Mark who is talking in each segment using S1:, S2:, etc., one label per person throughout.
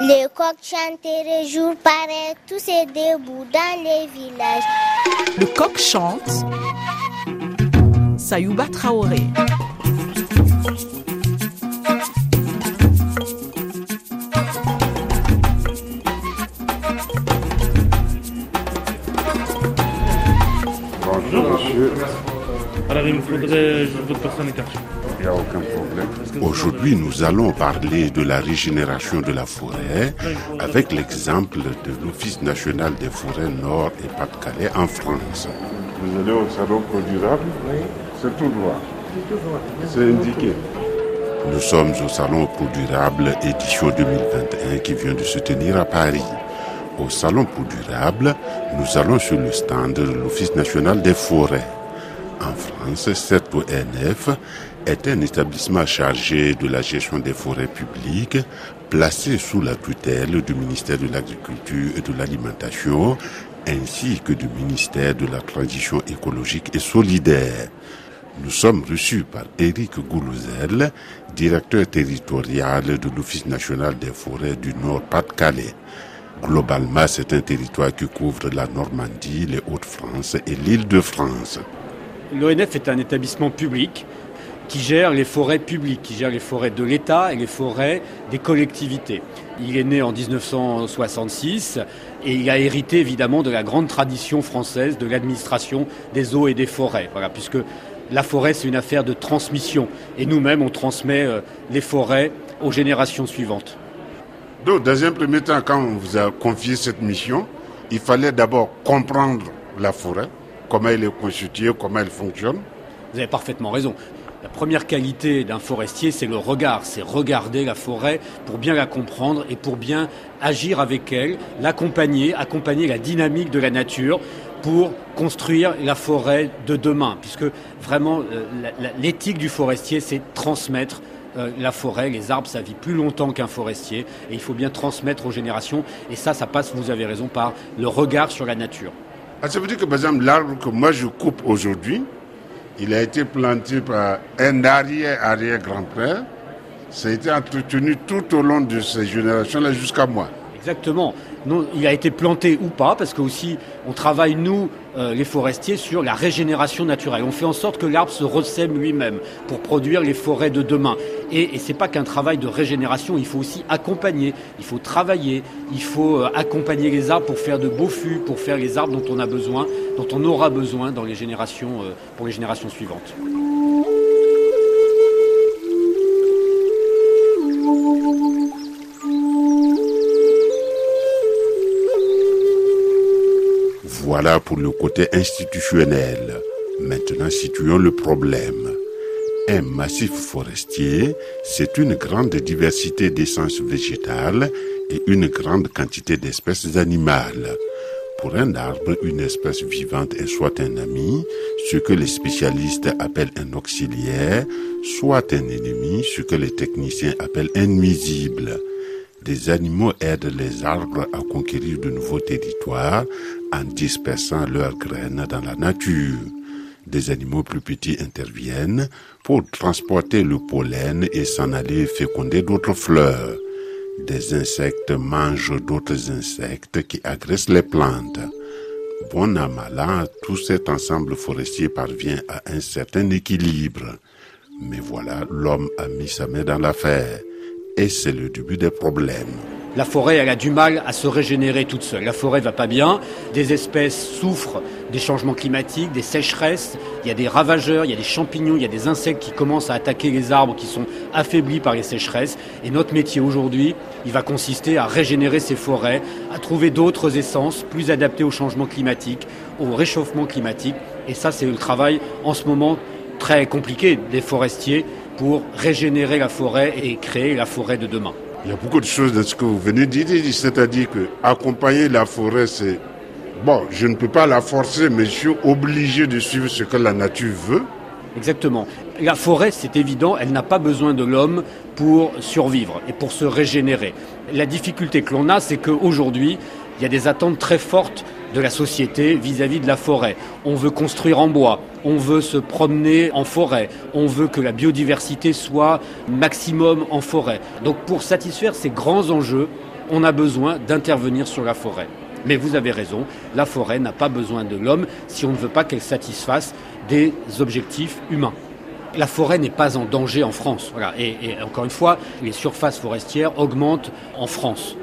S1: Les coqs chanteraient jour pareil, tous ces debout dans les villages.
S2: Le coq chante. Sayouba Traoré.
S3: Bonjour, monsieur.
S4: Alors il me faudrait votre personne écartée.
S3: A aucun problème. Aujourd'hui, nous allons parler de la régénération de la forêt avec l'exemple de l'Office national des forêts Nord et Pas-de-Calais en France. Vous allez au salon durable Oui. C'est tout droit. C'est indiqué. Nous sommes au salon pro durable édition 2021 qui vient de se tenir à Paris. Au salon pro durable, nous allons sur le stand de l'Office national des forêts. En France, cette ONF est un établissement chargé de la gestion des forêts publiques, placé sous la tutelle du ministère de l'Agriculture et de l'Alimentation, ainsi que du ministère de la Transition écologique et solidaire. Nous sommes reçus par Éric Goulouzel, directeur territorial de l'Office national des forêts du Nord-Pas-de-Calais. Globalement, c'est un territoire qui couvre la Normandie, les Hauts-de-France et l'île de France.
S5: L'ONF est un établissement public qui gère les forêts publiques, qui gère les forêts de l'État et les forêts des collectivités. Il est né en 1966 et il a hérité évidemment de la grande tradition française de l'administration des eaux et des forêts. Puisque la forêt, c'est une affaire de transmission. Et nous-mêmes, on transmet euh, les forêts aux générations suivantes.
S3: Donc, dans un premier temps, quand on vous a confié cette mission, il fallait d'abord comprendre la forêt, comment elle est constituée, comment elle fonctionne.
S5: Vous avez parfaitement raison. La première qualité d'un forestier, c'est le regard, c'est regarder la forêt pour bien la comprendre et pour bien agir avec elle, l'accompagner, accompagner la dynamique de la nature pour construire la forêt de demain, puisque vraiment euh, l'éthique du forestier, c'est transmettre euh, la forêt, les arbres, ça vit plus longtemps qu'un forestier, et il faut bien transmettre aux générations, et ça, ça passe, vous avez raison, par le regard sur la nature.
S3: Ah, ça veut dire que, par exemple, l'arbre que moi je coupe aujourd'hui, il a été planté par un arrière-arrière-grand-père. Ça a été entretenu tout au long de ces générations-là jusqu'à moi.
S5: Exactement. Non, il a été planté ou pas, parce que aussi on travaille nous, euh, les forestiers, sur la régénération naturelle. On fait en sorte que l'arbre se ressème lui-même pour produire les forêts de demain. Et, et c'est pas qu'un travail de régénération, il faut aussi accompagner, il faut travailler, il faut euh, accompagner les arbres pour faire de beaux fûts, pour faire les arbres dont on a besoin, dont on aura besoin dans les générations, euh, pour les générations suivantes.
S3: Voilà pour le côté institutionnel. Maintenant, situons le problème. Un massif forestier, c'est une grande diversité d'essences végétales et une grande quantité d'espèces animales. Pour un arbre, une espèce vivante est soit un ami, ce que les spécialistes appellent un auxiliaire, soit un ennemi, ce que les techniciens appellent un nuisible. Des animaux aident les arbres à conquérir de nouveaux territoires en dispersant leurs graines dans la nature. Des animaux plus petits interviennent pour transporter le pollen et s'en aller féconder d'autres fleurs. Des insectes mangent d'autres insectes qui agressent les plantes. Bon à mal tout cet ensemble forestier parvient à un certain équilibre. Mais voilà, l'homme a mis sa main dans l'affaire et c'est le début des problèmes.
S5: La forêt, a du mal à se régénérer toute seule. La forêt va pas bien. Des espèces souffrent des changements climatiques, des sécheresses. Il y a des ravageurs, il y a des champignons, il y a des insectes qui commencent à attaquer les arbres qui sont affaiblis par les sécheresses. Et notre métier aujourd'hui, il va consister à régénérer ces forêts, à trouver d'autres essences plus adaptées au changement climatique, au réchauffement climatique. Et ça, c'est le travail en ce moment très compliqué des forestiers pour régénérer la forêt et créer la forêt de demain.
S3: Il y a beaucoup de choses dans ce que vous venez de dire, c'est-à-dire que accompagner la forêt, c'est bon, je ne peux pas la forcer, mais je suis obligé de suivre ce que la nature veut.
S5: Exactement. La forêt, c'est évident, elle n'a pas besoin de l'homme pour survivre et pour se régénérer. La difficulté que l'on a, c'est qu'aujourd'hui, il y a des attentes très fortes de la société vis-à-vis de la forêt. On veut construire en bois, on veut se promener en forêt, on veut que la biodiversité soit maximum en forêt. Donc pour satisfaire ces grands enjeux, on a besoin d'intervenir sur la forêt. Mais vous avez raison, la forêt n'a pas besoin de l'homme si on ne veut pas qu'elle satisfasse des objectifs humains. La forêt n'est pas en danger en France. Et, encore une fois, les surfaces forestières augmentent en France.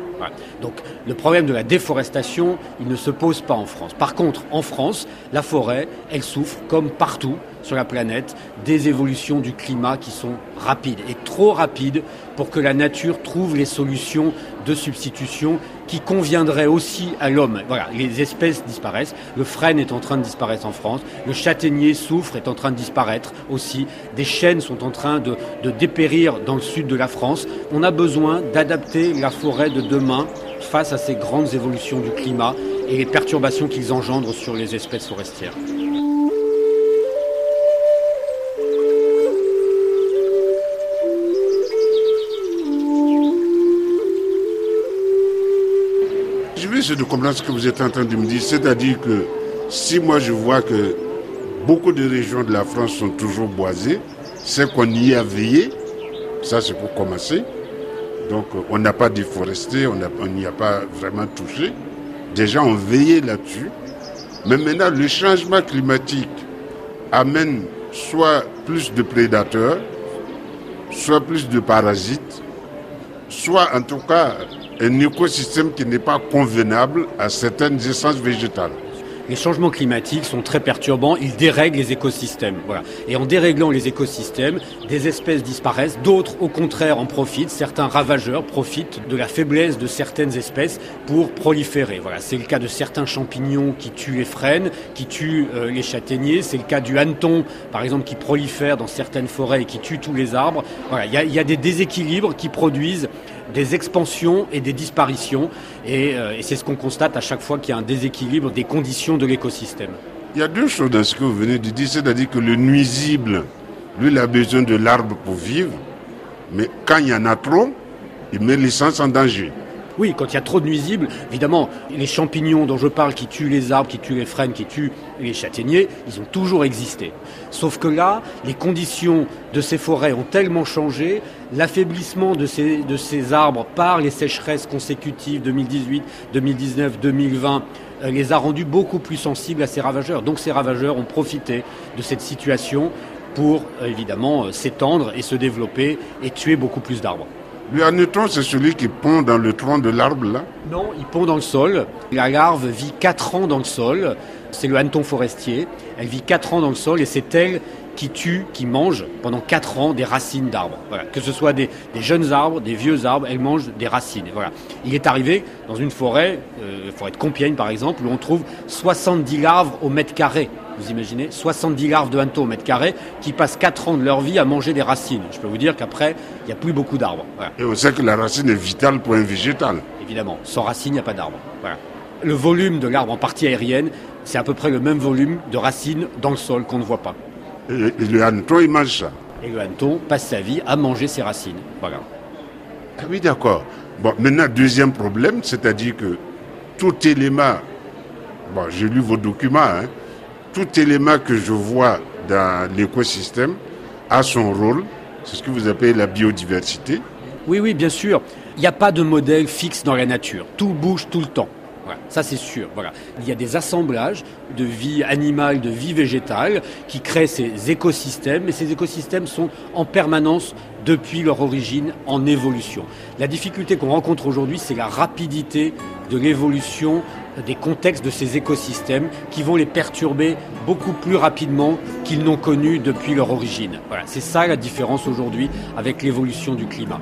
S5: Donc le problème de la déforestation, il ne se pose pas en France. Par contre, en France, la forêt, elle souffre, comme partout sur la planète, des évolutions du climat qui sont rapides et trop rapides pour que la nature trouve les solutions de substitution qui conviendraient aussi à l'homme. Voilà, les espèces disparaissent. Le frêne est en train de disparaître en France. Le châtaignier souffre, est en train de disparaître aussi. Des chênes sont en train de dépérir dans le sud de la France. On a besoin d'adapter la forêt de demain face à ces grandes évolutions du climat et les perturbations qu'ils engendrent sur les espèces forestières.
S3: Je veux essayer de comprendre ce que vous êtes en train de me dire. C'est-à-dire que si moi je vois que beaucoup de régions de la France sont toujours boisées, c'est qu'on y a veillé. Ça, c'est pour commencer. Donc, on n'a pas déforesté, on n'y a, pas vraiment touché. Gens ont veillé là-dessus. Mais maintenant, le changement climatique amène soit plus de prédateurs, soit plus de parasites, soit en tout cas un écosystème qui n'est pas convenable à certaines essences végétales.
S5: Les changements climatiques sont très perturbants, ils dérèglent les écosystèmes. Voilà. Et en déréglant les écosystèmes, des espèces disparaissent, d'autres au contraire en profitent, certains ravageurs profitent de la faiblesse de certaines espèces pour proliférer. Voilà. C'est le cas de certains champignons qui tuent les frênes, qui tuent euh, les châtaigniers, c'est le cas du hanneton par exemple qui prolifère dans certaines forêts et qui tue tous les arbres. Voilà. Il y a, y a des déséquilibres qui produisent des expansions et des disparitions. Et, euh, et c'est ce qu'on constate à chaque fois qu'il y a un déséquilibre des conditions de l'écosystème.
S3: Il y a deux choses dans ce que vous venez de dire, c'est-à-dire que le nuisible, lui, il a besoin de l'arbre pour vivre, mais quand il y en a trop, il met l'essence en danger.
S5: Oui, quand il y a trop de nuisibles, évidemment, les champignons dont je parle qui tuent les arbres, qui tuent les frênes, qui tuent les châtaigniers, ils ont toujours existé. Sauf que là, les conditions de ces forêts ont tellement changé, l'affaiblissement de ces, arbres par les sécheresses consécutives 2018, 2019, 2020 les a rendus beaucoup plus sensibles à ces ravageurs. Donc ces ravageurs ont profité de cette situation pour évidemment s'étendre et se développer et tuer beaucoup plus d'arbres.
S3: Le hanneton, c'est celui qui pond dans le tronc de l'arbre, là
S5: Non, il pond dans le sol. La larve vit 4 ans dans le sol. C'est le hanneton forestier. Elle vit 4 ans dans le sol et c'est elle qui tue, qui mange pendant 4 ans des racines d'arbres. Que ce soit des, des, jeunes arbres, des vieux arbres, elle mange des racines. Voilà. Il est arrivé dans une forêt, euh, forêt de Compiègne par exemple, où on trouve 70 larves au mètre carré. Vous imaginez 70 larves de hanneton au mètre carré qui passent 4 ans de leur vie à manger des racines. Je peux vous dire qu'après, il n'y a plus beaucoup d'arbres. Voilà.
S3: Et on sait que la racine est vitale pour un végétal.
S5: Évidemment, sans racine, il n'y a pas d'arbre. Voilà. Le volume de l'arbre en partie aérienne, c'est à peu près le même volume de racines dans le sol qu'on ne voit pas.
S3: Et, et le hanneton, il mange ça.
S5: Et le hanneton passe sa vie à manger ses racines. Voilà.
S3: Ah oui, d'accord. Bon, maintenant, deuxième problème, c'est-à-dire que tout élément, bon, j'ai lu vos documents, hein, tout élément que je vois dans l'écosystème a son rôle. C'est ce que vous appelez la biodiversité.
S5: Oui, oui, bien sûr. Il n'y a pas de modèle fixe dans la nature. Tout bouge tout le temps. Ça c'est sûr. Il y a des assemblages de vie animale, de vie végétale qui créent ces écosystèmes et ces écosystèmes sont en permanence depuis leur origine en évolution. La difficulté qu'on rencontre aujourd'hui, c'est la rapidité de l'évolution des contextes de ces écosystèmes qui vont les perturber beaucoup plus rapidement qu'ils n'ont connu depuis leur origine. Voilà, c'est ça la différence aujourd'hui avec l'évolution du climat.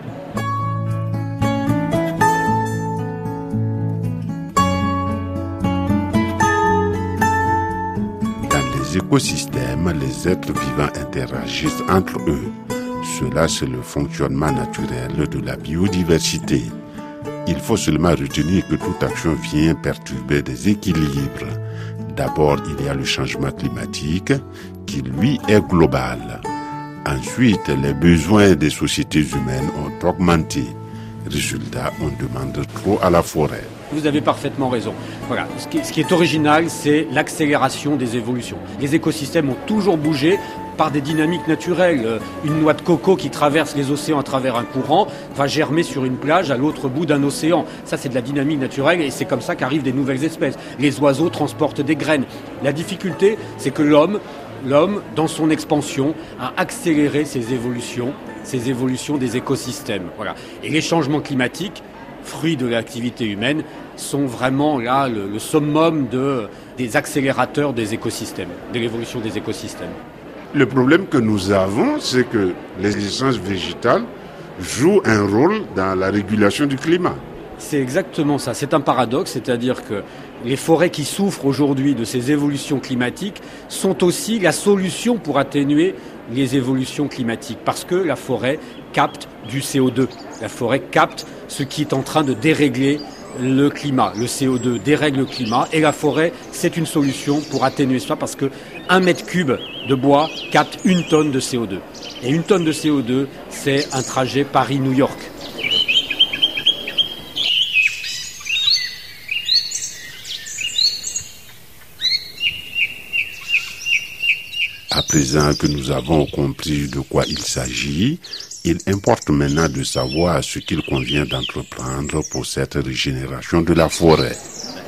S3: écosystèmes, les êtres vivants interagissent entre eux. Cela, c'est le fonctionnement naturel de la biodiversité. Il faut seulement retenir que toute action vient perturber des équilibres. D'abord, il y a le changement climatique, qui lui est global. Ensuite, les besoins des sociétés humaines ont augmenté. Résultat, on demande trop à la forêt.
S5: Vous avez parfaitement raison. Voilà. Ce qui, est original, c'est l'accélération des évolutions. Les écosystèmes ont toujours bougé par des dynamiques naturelles. Euh, Une noix de coco qui traverse les océans à travers un courant va germer sur une plage à l'autre bout d'un océan. Ça, c'est de la dynamique naturelle et c'est comme ça qu'arrivent des nouvelles espèces. Les oiseaux transportent des graines. La difficulté, c'est que l'homme, l'homme, dans son expansion, a accéléré ces évolutions, ces évolutions des écosystèmes. Voilà. Et les changements climatiques, fruits de l'activité humaine, sont vraiment là le, summum de, des accélérateurs des écosystèmes, de l'évolution des écosystèmes.
S3: Le problème que nous avons, c'est que les essences végétales jouent un rôle dans la régulation du climat.
S5: C'est exactement ça. C'est un paradoxe, c'est-à-dire que les forêts qui souffrent aujourd'hui de ces évolutions climatiques sont aussi la solution pour atténuer les évolutions climatiques, parce que la forêt capte du CO2. La forêt capte ce qui est en train de dérégler le climat. Le CO2 dérègle le climat et la forêt, c'est une solution pour atténuer ça parce que un mètre cube de bois capte une tonne de CO2. Et une tonne de CO2, c'est un trajet Paris-New York.
S3: À présent que nous avons compris de quoi il s'agit, il importe maintenant de savoir ce qu'il convient d'entreprendre pour cette régénération de la forêt.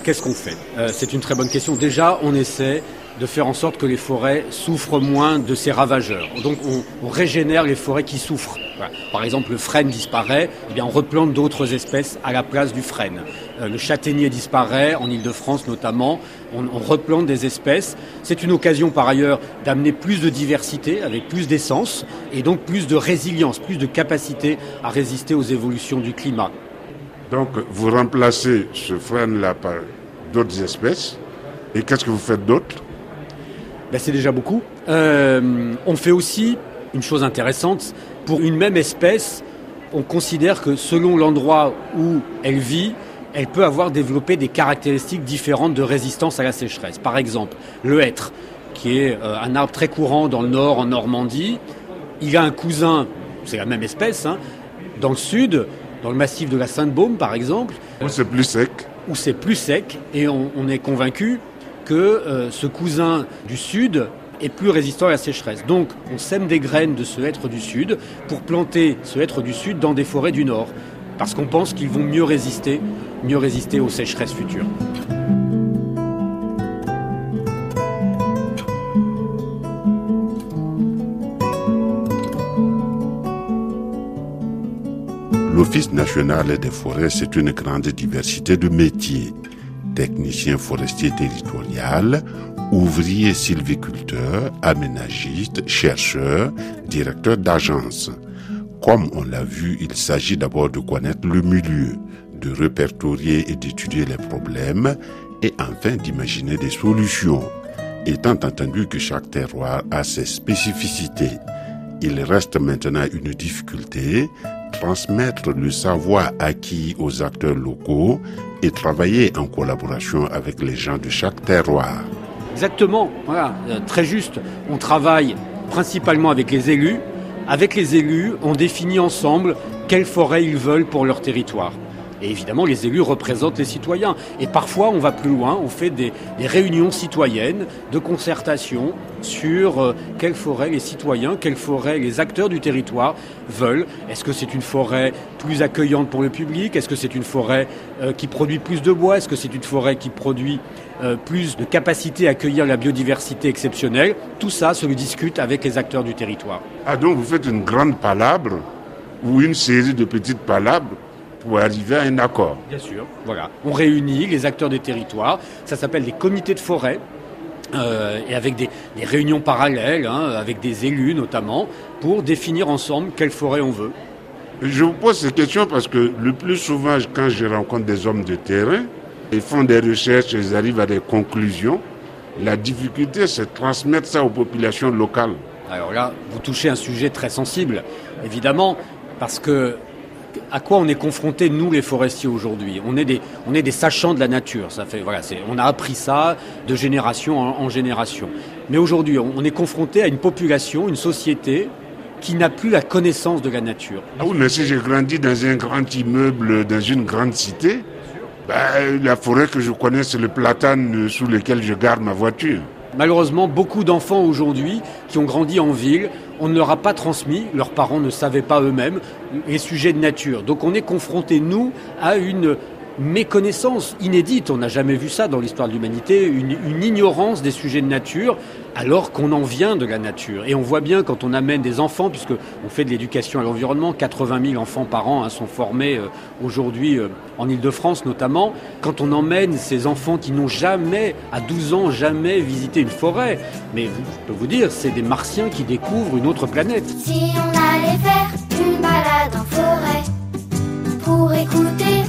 S5: Qu'est-ce qu'on fait? Euh, C'est une très bonne question. Déjà, on essaie de faire en sorte que les forêts souffrent moins de ces ravageurs. Donc on, on régénère les forêts qui souffrent. Voilà. Par exemple, le frêne disparaît, eh bien on replante d'autres espèces à la place du frêne. Euh, le châtaignier disparaît, en Ile-de-France notamment, on, on replante des espèces. C'est une occasion par ailleurs d'amener plus de diversité, avec plus d'essence, et donc plus de résilience, plus de capacité à résister aux évolutions du climat.
S3: Donc vous remplacez ce frêne-là par d'autres espèces. Et qu'est-ce que vous faites d'autre?
S5: Ben, c'est déjà beaucoup. Euh, on fait aussi une chose intéressante. Pour une même espèce, on considère que selon l'endroit où elle vit, elle peut avoir développé des caractéristiques différentes de résistance à la sécheresse. Par exemple, le hêtre, qui est euh, un arbre très courant dans le nord, en Normandie, il a un cousin, c'est la même espèce, hein, dans le sud, dans le massif de la Sainte-Baume par exemple,
S3: Ou c'est plus sec
S5: où c'est plus sec et on, on est convaincu que euh, ce cousin du sud est plus résistant à la sécheresse. Donc on sème des graines de ce hêtre du sud pour planter ce hêtre du sud dans des forêts du nord parce qu'on pense qu'ils vont mieux résister, mieux résister aux sécheresses futures.
S3: L'Office national des forêts, c'est une grande diversité de métiers. Technicien forestier territorial, ouvrier sylviculteur, aménagiste, chercheur, directeur d'agence. Comme on l'a vu, il s'agit d'abord de connaître le milieu, de répertorier et d'étudier les problèmes et enfin d'imaginer des solutions. Étant entendu que chaque terroir a ses spécificités, il reste maintenant une difficulté, transmettre le savoir acquis aux acteurs locaux et travailler en collaboration avec les gens de chaque terroir.
S5: Exactement, voilà, euh, très juste. On travaille principalement avec les élus. Avec les élus, on définit ensemble quelles forêts ils veulent pour leur territoire. Et évidemment, les élus représentent les citoyens. Et parfois, on va plus loin, on fait des, réunions citoyennes de concertation sur euh, quelles forêts les citoyens, quelles forêts les acteurs du territoire veulent. Est-ce que c'est une forêt plus accueillante pour le public? Est-ce que c'est une forêt euh, qui produit plus de bois? Est-ce que c'est une forêt qui produit euh, plus de capacité à accueillir la biodiversité exceptionnelle? Tout ça se discute avec les acteurs du territoire.
S3: Ah donc vous faites une grande palabre ou une série de petites palabres pour arriver à un accord.
S5: Bien sûr. Voilà. On réunit les acteurs des territoires. Ça s'appelle des comités de forêt. euh, et avec des, des réunions parallèles, hein, avec des élus notamment, pour définir ensemble quelle forêt on veut.
S3: Je vous pose ces questions parce que le plus souvent, quand je rencontre des hommes de terrain, ils font des recherches, ils arrivent à des conclusions. La difficulté, c'est de transmettre ça aux populations locales.
S5: Alors là, vous touchez un sujet très sensible, évidemment, parce que à quoi on est confronté nous les forestiers aujourd'hui On est des on est des sachants de la nature. Ça fait voilà, on a appris ça de génération en, en génération. Mais aujourd'hui, on, on est confronté à une population, une société qui n'a plus la connaissance de la nature.
S3: Ah oui, mais si j'ai grandi dans un grand immeuble, dans une grande cité, ben, la forêt que je connais, c'est le platane sous lequel je garde ma voiture.
S5: Malheureusement, beaucoup d'enfants aujourd'hui qui ont grandi en ville, on ne leur a pas transmis, leurs parents ne savaient pas eux-mêmes, les sujets de nature. Donc on est confronté, nous, à une méconnaissance inédite, on n'a jamais vu ça dans l'histoire de l'humanité, une, ignorance des sujets de nature, alors qu'on en vient de la nature. Et on voit bien quand on amène des enfants, puisque on fait de l'éducation à l'environnement, 80 000 enfants par an hein, sont formés euh, aujourd'hui euh, en Ile-de-France notamment, quand on emmène ces enfants qui n'ont jamais, à 12 ans, jamais visité une forêt, mais je peux vous dire, c'est des martiens qui découvrent une autre planète.
S6: Si on allait faire une balade en forêt pour écouter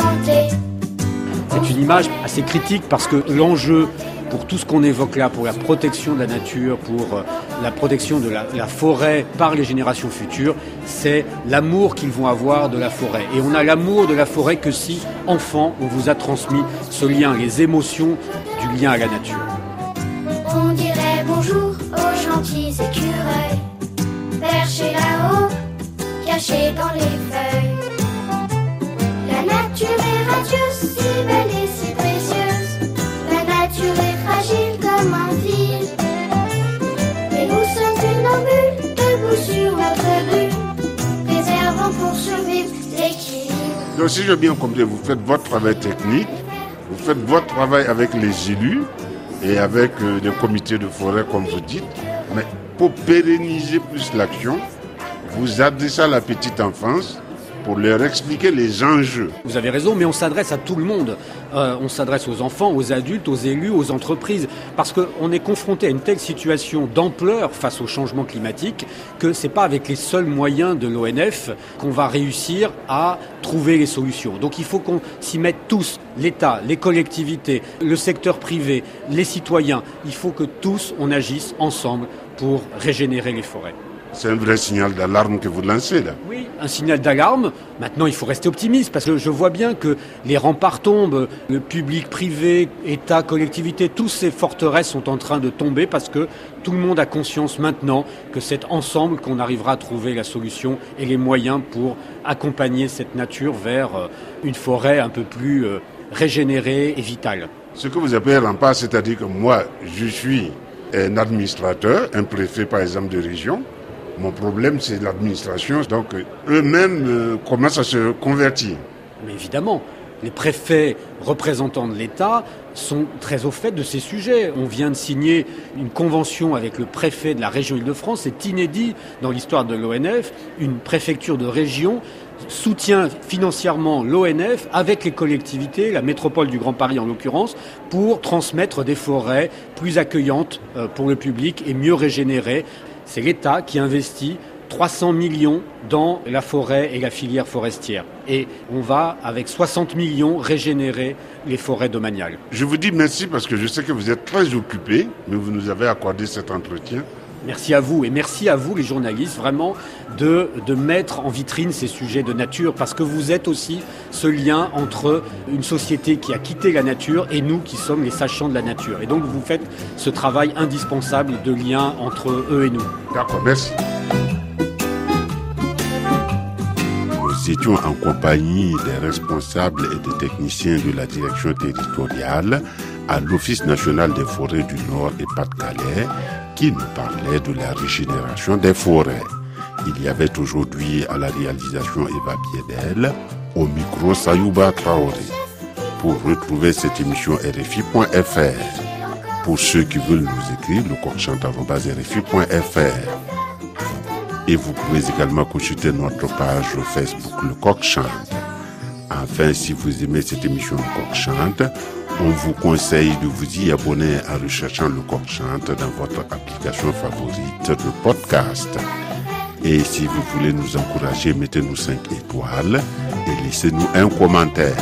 S6: chanter.
S5: C'est une image assez critique parce que l'enjeu pour tout ce qu'on évoque là, pour la protection de la nature, pour euh, la protection de la, la forêt par les générations futures, c'est l'amour qu'ils vont avoir de la forêt. Et on a l'amour de la forêt que si, enfant, on vous a transmis ce lien, les émotions du lien à la nature.
S6: On dirait bonjour aux gentils écureuils, perchés là-haut, cachés dans les feuilles. Nature est radieuse, si belle et si précieuse. La nature est fragile comme un fil. Et nous sommes funambules, debout sur notre rue, préservant pour survivre l'équilibre.
S3: Donc si j'ai bien compris, vous faites votre travail technique, vous faites votre travail avec les élus et avec euh, des comités de forêt, comme vous dites, mais pour pérenniser plus l'action, vous adressez à la petite enfance pour leur expliquer les enjeux.
S5: Vous avez raison, mais on s'adresse à tout le monde. Euh, on s'adresse aux enfants, aux adultes, aux élus, aux entreprises, parce qu'on est confronté à une telle situation d'ampleur face au changement climatique que c'est pas avec les seuls moyens de l'ONF qu'on va réussir à trouver les solutions. Donc il faut qu'on s'y mette tous, l'État, les collectivités, le secteur privé, les citoyens. Il faut que tous on agisse ensemble pour régénérer les forêts.
S3: C'est un vrai signal d'alarme que vous lancez là.
S5: Oui, un signal d'alarme. Maintenant, il faut rester optimiste parce que je vois bien que les remparts tombent, le public, privé, État, collectivité, tous ces forteresses sont en train de tomber parce que tout le monde a conscience maintenant que c'est ensemble qu'on arrivera à trouver la solution et les moyens pour accompagner cette nature vers euh, une forêt un peu plus euh, régénérée et vitale.
S3: Ce que vous appelez rempart, c'est-à-dire que moi, je suis un administrateur, un préfet par exemple de région. Mon problème, c'est l'administration. Donc, eux-mêmes euh, commencent à se convertir.
S5: Mais évidemment, les préfets représentants de l'État sont très au fait de ces sujets. On vient de signer une convention avec le préfet de la région Île-de-France. C'est inédit dans l'histoire de l'ONF. Une préfecture de région soutient financièrement l'ONF avec les collectivités, la métropole du Grand Paris en l'occurrence, pour transmettre des forêts plus accueillantes euh, pour le public et mieux régénérées. C'est l'État qui investit 300 millions dans la forêt et la filière forestière. Et on va, avec 60 millions, régénérer les forêts domaniales.
S3: Je vous dis merci parce que je sais que vous êtes très occupés, mais vous nous avez accordé cet entretien.
S5: Merci à vous et merci à vous les journalistes vraiment de, de mettre en vitrine ces sujets de nature parce que vous êtes aussi ce lien entre une société qui a quitté la nature et nous qui sommes les sachants de la nature. Et donc vous faites ce travail indispensable de lien entre eux et nous.
S3: D'accord, merci. Nous étions en compagnie des responsables et des techniciens de la direction territoriale à l'Office national des forêts du Nord et Pas-de-Calais qui nous parlait de la régénération des forêts. Il y avait aujourd'hui à la réalisation Eva Piedel, au micro Sayouba Traoré. Pour retrouver cette émission RFI.fr. Pour ceux qui veulent nous écrire, le RFI.fr. Et vous pouvez également consulter notre page Facebook Le Coq Chante. Enfin, si vous aimez cette émission Le Coq Chante, on vous conseille de vous y abonner en recherchant Le Coq dans votre application favorite de podcast. Et si vous voulez nous encourager, mettez-nous 5 étoiles et laissez-nous un commentaire.